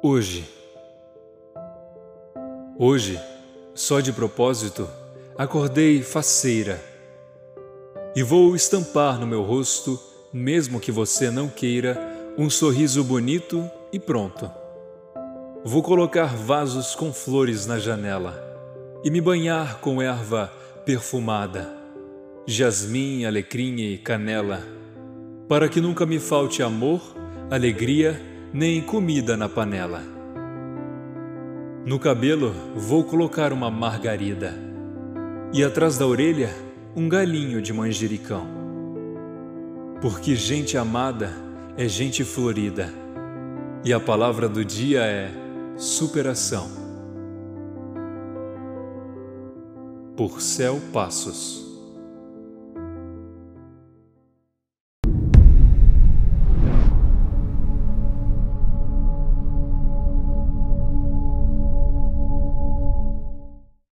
Hoje. Hoje, só de propósito, acordei faceira e vou estampar no meu rosto, mesmo que você não queira, um sorriso bonito e pronto. Vou colocar vasos com flores na janela e me banhar com erva perfumada, jasmim, alecrim e canela, para que nunca me falte amor, alegria nem comida na panela. No cabelo vou colocar uma margarida e atrás da orelha um galinho de manjericão. Porque gente amada é gente florida e a palavra do dia é superação. Por Céu Passos